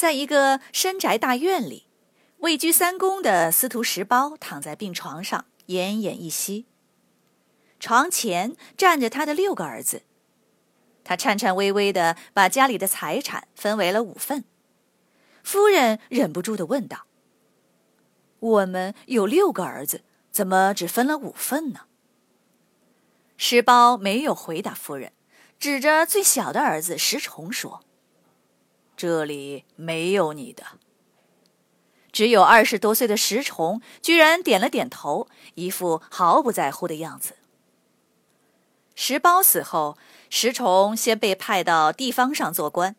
在一个深宅大院里，位居三公的司徒石苞躺在病床上，奄奄一息。床前站着他的六个儿子，他颤颤巍巍地把家里的财产分为了五份。夫人忍不住地问道：“我们有六个儿子，怎么只分了五份呢？”石苞没有回答夫人，指着最小的儿子石崇说。这里没有你的。只有二十多岁的石崇居然点了点头，一副毫不在乎的样子。石苞死后，石崇先被派到地方上做官，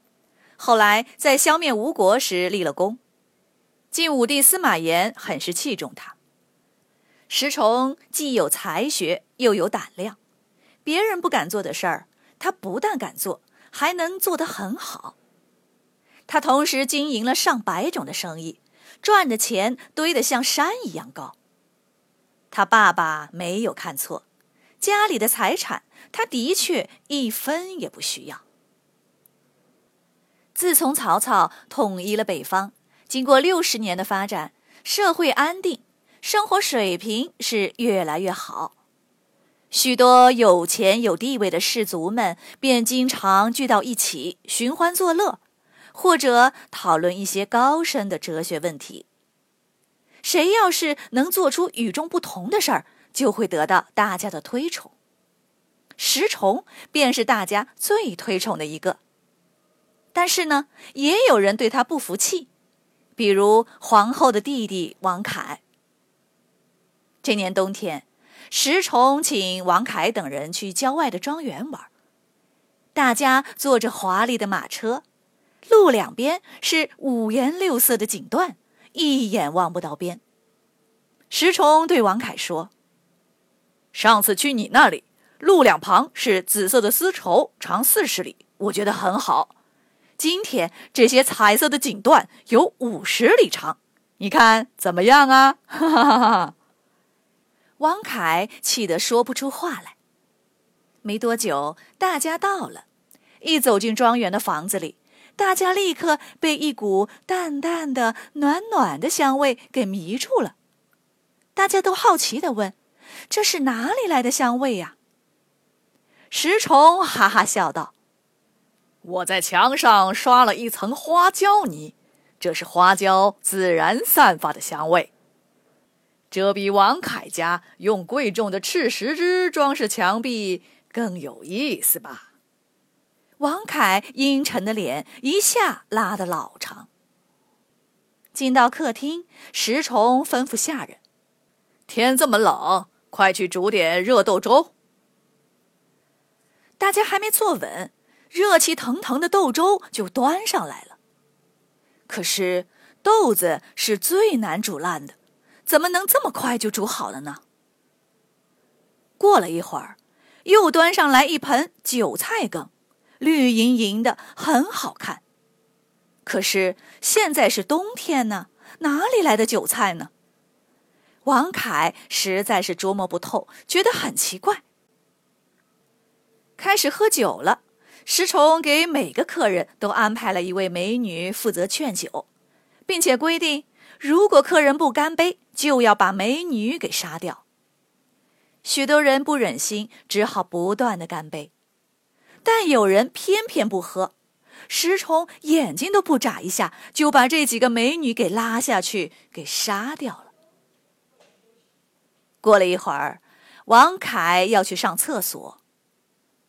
后来在消灭吴国时立了功。晋武帝司马炎很是器重他。石崇既有才学，又有胆量，别人不敢做的事儿，他不但敢做，还能做得很好。他同时经营了上百种的生意，赚的钱堆得像山一样高。他爸爸没有看错，家里的财产他的确一分也不需要。自从曹操统一了北方，经过六十年的发展，社会安定，生活水平是越来越好。许多有钱有地位的士族们便经常聚到一起，寻欢作乐。或者讨论一些高深的哲学问题。谁要是能做出与众不同的事儿，就会得到大家的推崇。石崇便是大家最推崇的一个。但是呢，也有人对他不服气，比如皇后的弟弟王凯。这年冬天，石崇请王凯等人去郊外的庄园玩，大家坐着华丽的马车。路两边是五颜六色的锦缎，一眼望不到边。石崇对王凯说：“上次去你那里，路两旁是紫色的丝绸，长四十里，我觉得很好。今天这些彩色的锦缎有五十里长，你看怎么样啊？”哈哈哈哈王凯气得说不出话来。没多久，大家到了，一走进庄园的房子里。大家立刻被一股淡淡的、暖暖的香味给迷住了。大家都好奇的问：“这是哪里来的香味呀？”石崇哈哈笑道：“我在墙上刷了一层花椒泥，这是花椒自然散发的香味。这比王凯家用贵重的赤石枝装饰墙壁更有意思吧？”王凯阴沉的脸一下拉得老长。进到客厅，石崇吩咐下人：“天这么冷，快去煮点热豆粥。”大家还没坐稳，热气腾腾的豆粥就端上来了。可是豆子是最难煮烂的，怎么能这么快就煮好了呢？过了一会儿，又端上来一盆韭菜羹。绿莹莹的，很好看。可是现在是冬天呢，哪里来的韭菜呢？王凯实在是琢磨不透，觉得很奇怪。开始喝酒了，石崇给每个客人都安排了一位美女负责劝酒，并且规定，如果客人不干杯，就要把美女给杀掉。许多人不忍心，只好不断的干杯。但有人偏偏不喝，石崇眼睛都不眨一下，就把这几个美女给拉下去，给杀掉了。过了一会儿，王凯要去上厕所，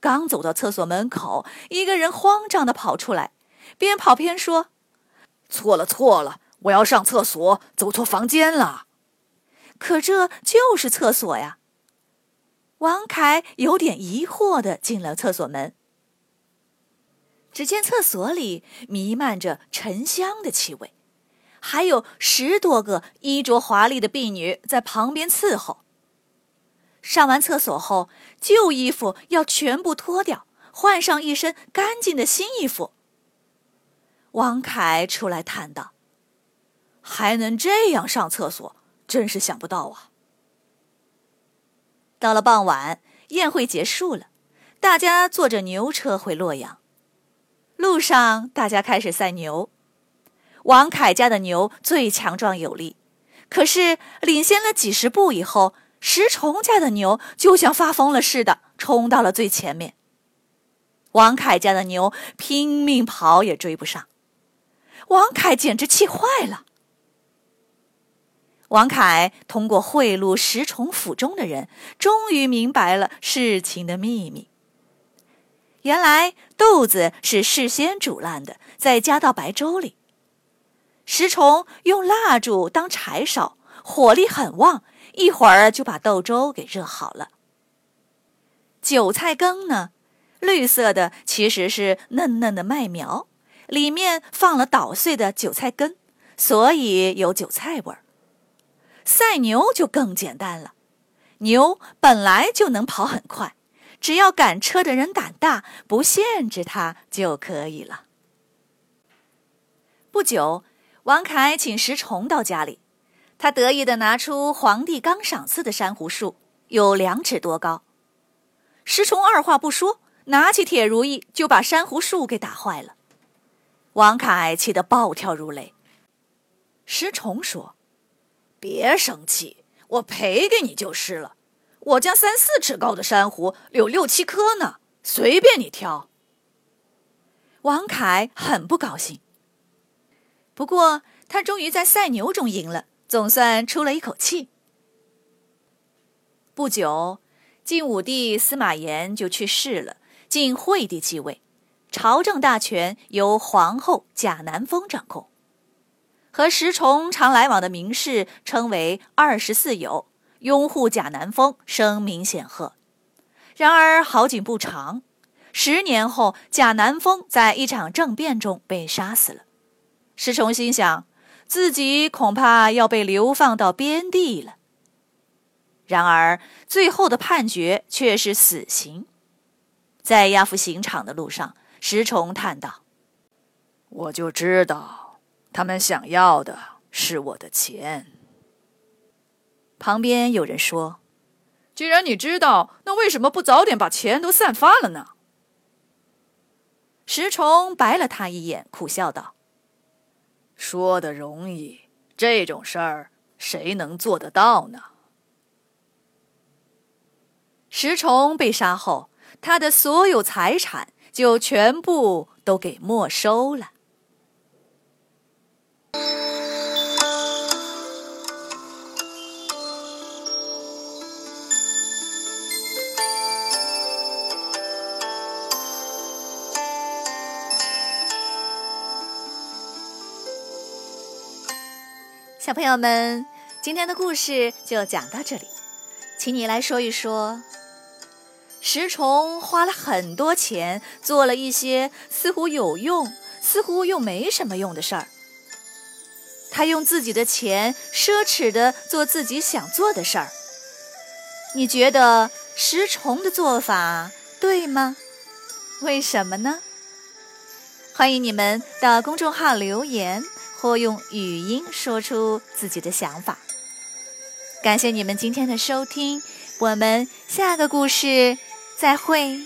刚走到厕所门口，一个人慌张的跑出来，边跑边说：“错了错了，我要上厕所，走错房间了。”可这就是厕所呀！王凯有点疑惑的进了厕所门，只见厕所里弥漫着沉香的气味，还有十多个衣着华丽的婢女在旁边伺候。上完厕所后，旧衣服要全部脱掉，换上一身干净的新衣服。王凯出来叹道：“还能这样上厕所，真是想不到啊！”到了傍晚，宴会结束了，大家坐着牛车回洛阳。路上，大家开始赛牛。王凯家的牛最强壮有力，可是领先了几十步以后，石崇家的牛就像发疯了似的，冲到了最前面。王凯家的牛拼命跑也追不上，王凯简直气坏了。王凯通过贿赂石崇府中的人，终于明白了事情的秘密。原来豆子是事先煮烂的，再加到白粥里。石崇用蜡烛当柴烧，火力很旺，一会儿就把豆粥给热好了。韭菜羹呢，绿色的其实是嫩嫩的麦苗，里面放了捣碎的韭菜根，所以有韭菜味儿。赛牛就更简单了，牛本来就能跑很快，只要赶车的人胆大，不限制他就可以了。不久，王凯请石崇到家里，他得意地拿出皇帝刚赏赐的珊瑚树，有两尺多高。石崇二话不说，拿起铁如意就把珊瑚树给打坏了。王凯气得暴跳如雷。石崇说。别生气，我赔给你就是了。我家三四尺高的珊瑚有六七颗呢，随便你挑。王凯很不高兴，不过他终于在赛牛中赢了，总算出了一口气。不久，晋武帝司马炎就去世了，晋惠帝继位，朝政大权由皇后贾南风掌控。和石崇常来往的名士称为二十四友，拥护贾南风，声名显赫。然而好景不长，十年后，贾南风在一场政变中被杀死了。石崇心想，自己恐怕要被流放到边地了。然而最后的判决却是死刑。在押赴刑场的路上，石崇叹道：“我就知道。”他们想要的是我的钱。旁边有人说：“既然你知道，那为什么不早点把钱都散发了呢？”石崇白了他一眼，苦笑道：“说的容易，这种事儿谁能做得到呢？”石崇被杀后，他的所有财产就全部都给没收了。小朋友们，今天的故事就讲到这里，请你来说一说。石崇花了很多钱，做了一些似乎有用，似乎又没什么用的事儿。他用自己的钱奢侈的做自己想做的事儿。你觉得石崇的做法对吗？为什么呢？欢迎你们到公众号留言。或用语音说出自己的想法。感谢你们今天的收听，我们下个故事再会。